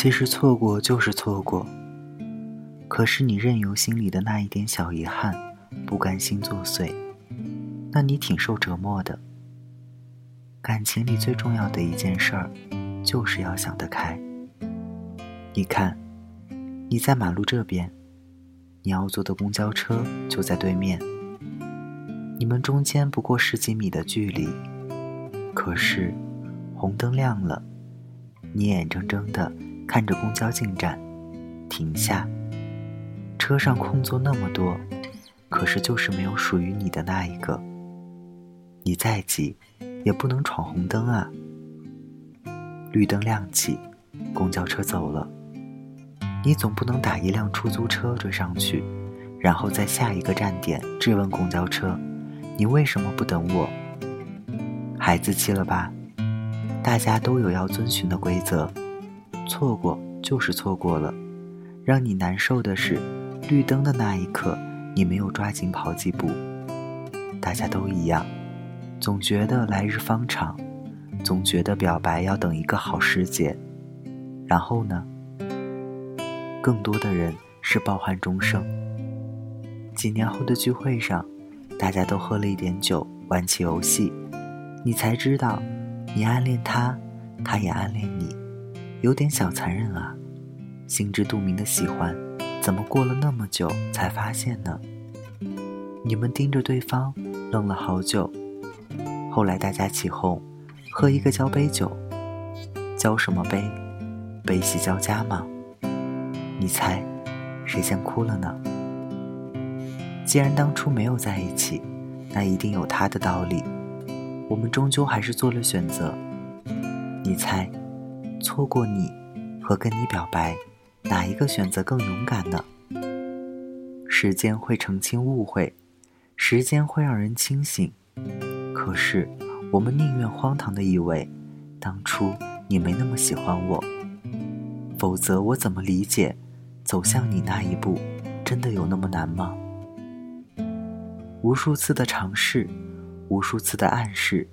其实错过就是错过，可是你任由心里的那一点小遗憾、不甘心作祟，那你挺受折磨的。感情里最重要的一件事儿，就是要想得开。你看，你在马路这边，你要坐的公交车就在对面，你们中间不过十几米的距离，可是红灯亮了，你眼睁睁的看着公交进站，停下，车上空座那么多，可是就是没有属于你的那一个。你再急，也不能闯红灯啊！绿灯亮起，公交车走了。你总不能打一辆出租车追上去，然后在下一个站点质问公交车：“你为什么不等我？”孩子气了吧？大家都有要遵循的规则，错过就是错过了。让你难受的是，绿灯的那一刻，你没有抓紧跑几步。大家都一样，总觉得来日方长，总觉得表白要等一个好时节，然后呢？更多的人是抱憾终生。几年后的聚会上，大家都喝了一点酒，玩起游戏，你才知道，你暗恋他，他也暗恋你，有点小残忍啊。心知肚明的喜欢，怎么过了那么久才发现呢？你们盯着对方，愣了好久。后来大家起哄，喝一个交杯酒，交什么杯？悲喜交加吗？你猜，谁先哭了呢？既然当初没有在一起，那一定有他的道理。我们终究还是做了选择。你猜，错过你和跟你表白，哪一个选择更勇敢呢？时间会澄清误会，时间会让人清醒。可是，我们宁愿荒唐的以为，当初你没那么喜欢我，否则我怎么理解？走向你那一步，真的有那么难吗？无数次的尝试，无数次的暗示，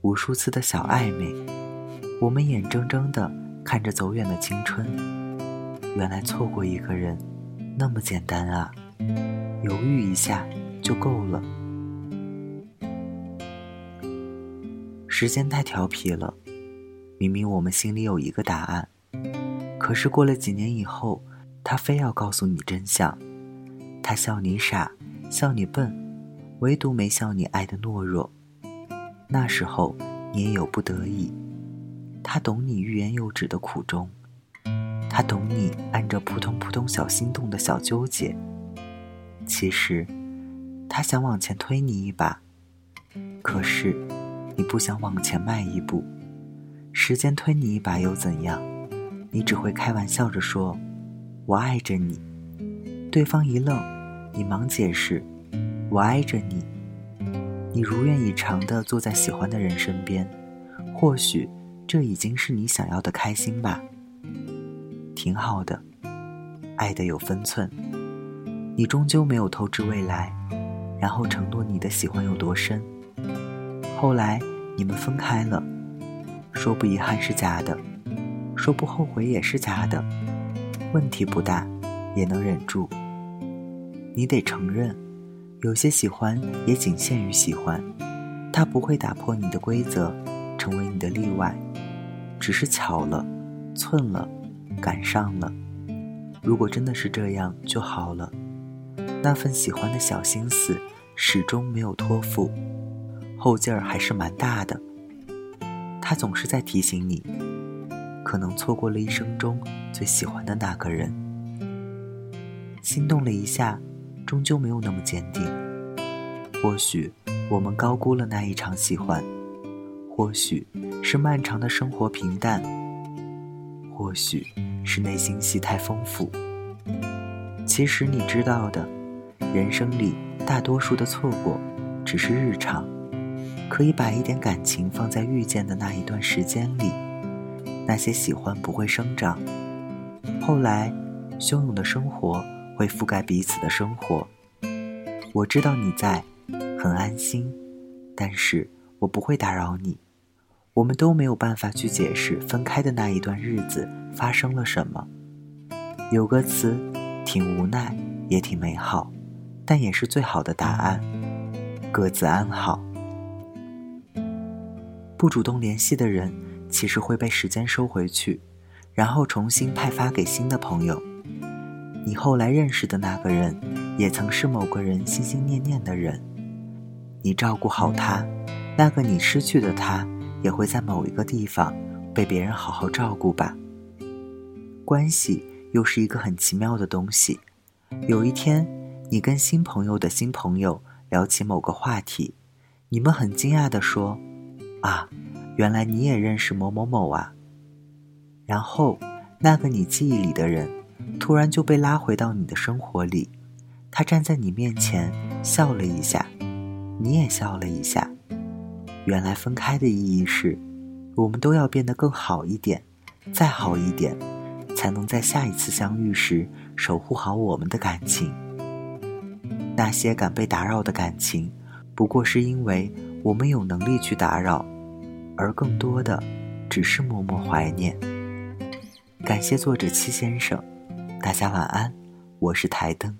无数次的小暧昧，我们眼睁睁的看着走远的青春。原来错过一个人，那么简单啊！犹豫一下就够了。时间太调皮了，明明我们心里有一个答案，可是过了几年以后。他非要告诉你真相，他笑你傻，笑你笨，唯独没笑你爱的懦弱。那时候你也有不得已，他懂你欲言又止的苦衷，他懂你按着扑通扑通小心动的小纠结。其实，他想往前推你一把，可是你不想往前迈一步。时间推你一把又怎样？你只会开玩笑着说。我爱着你，对方一愣，你忙解释：“我爱着你。”你如愿以偿的坐在喜欢的人身边，或许这已经是你想要的开心吧。挺好的，爱的有分寸。你终究没有透支未来，然后承诺你的喜欢有多深。后来你们分开了，说不遗憾是假的，说不后悔也是假的。问题不大，也能忍住。你得承认，有些喜欢也仅限于喜欢，它不会打破你的规则，成为你的例外。只是巧了，寸了，赶上了。如果真的是这样就好了。那份喜欢的小心思始终没有托付，后劲儿还是蛮大的。他总是在提醒你。可能错过了一生中最喜欢的那个人，心动了一下，终究没有那么坚定。或许我们高估了那一场喜欢，或许是漫长的生活平淡，或许是内心戏太丰富。其实你知道的，人生里大多数的错过只是日常，可以把一点感情放在遇见的那一段时间里。那些喜欢不会生长，后来，汹涌的生活会覆盖彼此的生活。我知道你在，很安心，但是我不会打扰你。我们都没有办法去解释分开的那一段日子发生了什么。有个词，挺无奈，也挺美好，但也是最好的答案：各自安好。不主动联系的人，其实会被时间收回去，然后重新派发给新的朋友。你后来认识的那个人，也曾是某个人心心念念的人。你照顾好他，那个你失去的他，也会在某一个地方被别人好好照顾吧。关系又是一个很奇妙的东西。有一天，你跟新朋友的新朋友聊起某个话题，你们很惊讶地说。啊，原来你也认识某某某啊！然后，那个你记忆里的人，突然就被拉回到你的生活里。他站在你面前，笑了一下，你也笑了一下。原来分开的意义是，我们都要变得更好一点，再好一点，才能在下一次相遇时守护好我们的感情。那些敢被打扰的感情，不过是因为。我们有能力去打扰，而更多的只是默默怀念。感谢作者七先生，大家晚安，我是台灯。